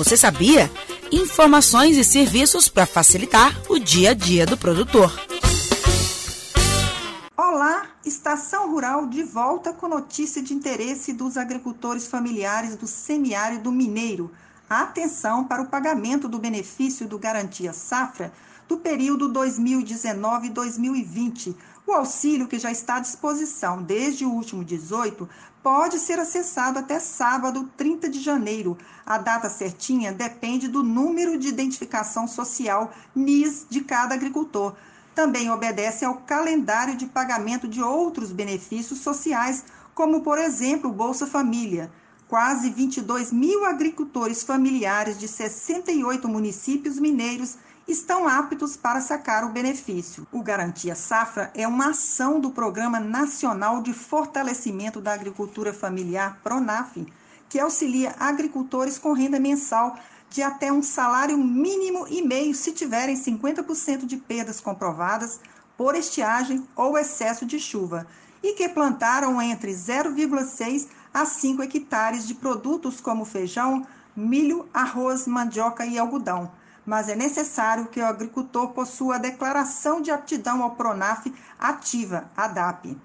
Você sabia? Informações e serviços para facilitar o dia a dia do produtor. Olá, Estação Rural de volta com notícia de interesse dos agricultores familiares do semiárido mineiro. Atenção para o pagamento do benefício do Garantia Safra do período 2019-2020. O auxílio que já está à disposição desde o último 18 pode ser acessado até sábado, 30 de janeiro. A data certinha depende do número de identificação social NIS de cada agricultor. Também obedece ao calendário de pagamento de outros benefícios sociais, como, por exemplo, o Bolsa Família. Quase 22 mil agricultores familiares de 68 municípios mineiros estão aptos para sacar o benefício. O Garantia Safra é uma ação do Programa Nacional de Fortalecimento da Agricultura Familiar, PRONAF, que auxilia agricultores com renda mensal de até um salário mínimo e meio se tiverem 50% de perdas comprovadas por estiagem ou excesso de chuva e que plantaram entre 0,6 a 5 hectares de produtos como feijão, milho, arroz, mandioca e algodão mas é necessário que o agricultor possua a declaração de aptidão ao PRONAF ativa, ADAP.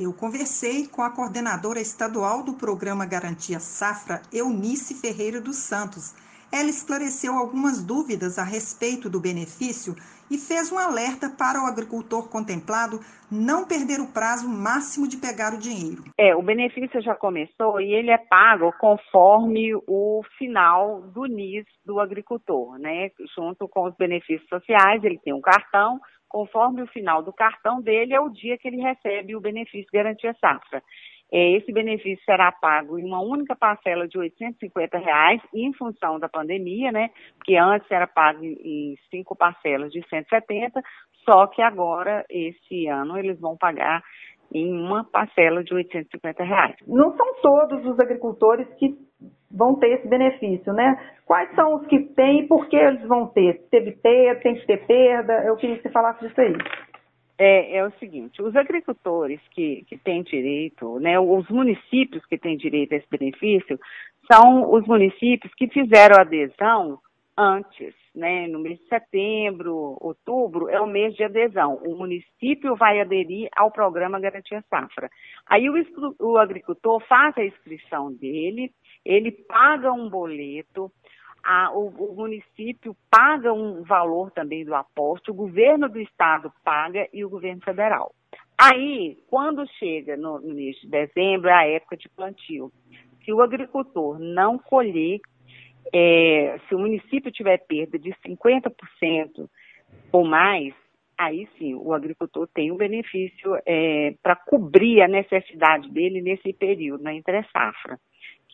Eu conversei com a coordenadora estadual do programa Garantia Safra, Eunice Ferreira dos Santos. Ela esclareceu algumas dúvidas a respeito do benefício e fez um alerta para o agricultor contemplado não perder o prazo máximo de pegar o dinheiro. É, o benefício já começou e ele é pago conforme o final do NIS do agricultor, né? Junto com os benefícios sociais, ele tem um cartão, conforme o final do cartão dele é o dia que ele recebe o benefício Garantia Safra. É, esse benefício será pago em uma única parcela de 850 reais, em função da pandemia, né? Porque antes era pago em cinco parcelas de 170, só que agora, esse ano, eles vão pagar em uma parcela de 850 reais. Não são todos os agricultores que vão ter esse benefício, né? Quais são os que têm e por que eles vão ter? Teve perda, tem que ter perda? Eu queria que você falasse disso aí é, é, o seguinte, os agricultores que, que têm direito, né, os municípios que têm direito a esse benefício, são os municípios que fizeram adesão antes, né, no mês de setembro, outubro, é o mês de adesão. O município vai aderir ao programa Garantia Safra. Aí o, o agricultor faz a inscrição dele, ele paga um boleto, a, o, o, município paga um valor também do aporte, o governo do estado paga e o governo federal. Aí, quando chega no, no mês de dezembro, é a época de plantio. Se o agricultor não colher, é, se o município tiver perda de 50% ou mais, aí sim o agricultor tem um benefício é, para cobrir a necessidade dele nesse período, na entre safra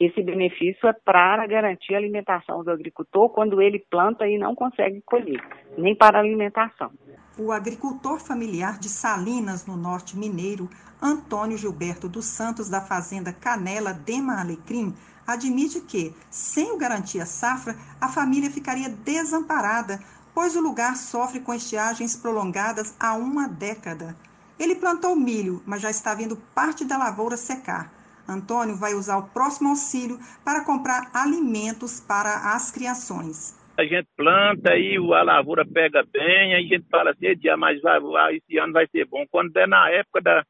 que esse benefício é para garantir a alimentação do agricultor quando ele planta e não consegue colher, nem para alimentação. O agricultor familiar de Salinas, no norte mineiro, Antônio Gilberto dos Santos, da fazenda Canela Dema Alecrim, admite que, sem o Garantia Safra, a família ficaria desamparada, pois o lugar sofre com estiagens prolongadas há uma década. Ele plantou milho, mas já está vendo parte da lavoura secar. Antônio vai usar o próximo auxílio para comprar alimentos para as criações. A gente planta e a lavoura pega bem, aí a gente fala assim, mas vai, vai, esse ano vai ser bom. Quando é na época da,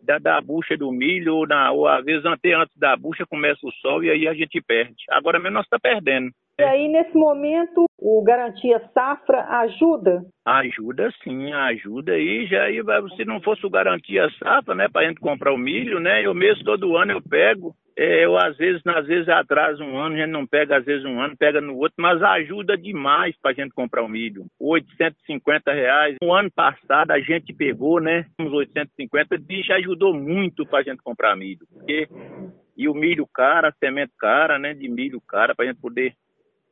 da, da bucha do milho, ou, na, ou às vezes até antes da bucha começa o sol e aí a gente perde. Agora mesmo nós está perdendo. E aí, nesse momento, o Garantia Safra ajuda? Ajuda sim, ajuda. E já aí, se não fosse o Garantia Safra, né, para a gente comprar o milho, né, eu mesmo todo ano eu pego. É, eu às vezes, às vezes atrasa um ano, a gente não pega às vezes um ano, pega no outro, mas ajuda demais para a gente comprar o milho. 850 reais. No ano passado a gente pegou, né, uns 850, bicho ajudou muito para a gente comprar milho. Porque, e o milho cara, a semente cara, né, de milho cara, para a gente poder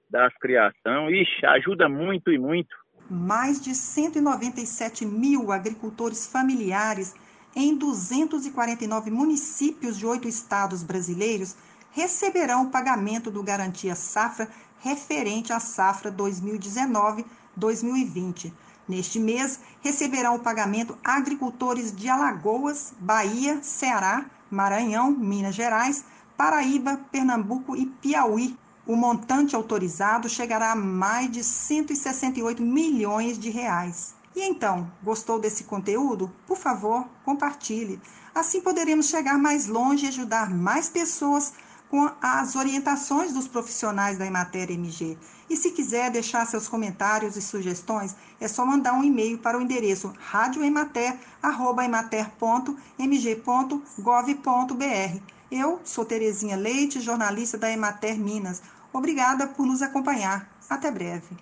das criação. Ixi, ajuda muito e muito. Mais de 197 mil agricultores familiares em 249 municípios de oito estados brasileiros receberão o pagamento do Garantia Safra referente à safra 2019-2020. Neste mês, receberão o pagamento agricultores de Alagoas, Bahia, Ceará, Maranhão, Minas Gerais, Paraíba, Pernambuco e Piauí, O montante autorizado chegará a mais de 168 milhões de reais. E então, gostou desse conteúdo? Por favor, compartilhe. Assim poderemos chegar mais longe e ajudar mais pessoas com as orientações dos profissionais da Emater MG. E se quiser deixar seus comentários e sugestões, é só mandar um e-mail para o endereço radioemater@emater.mg.gov.br. Eu sou Terezinha Leite, jornalista da Emater Minas. Obrigada por nos acompanhar. Até breve.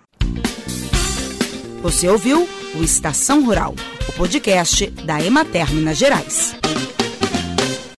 Você ouviu o Estação Rural, o podcast da Emater Minas Gerais.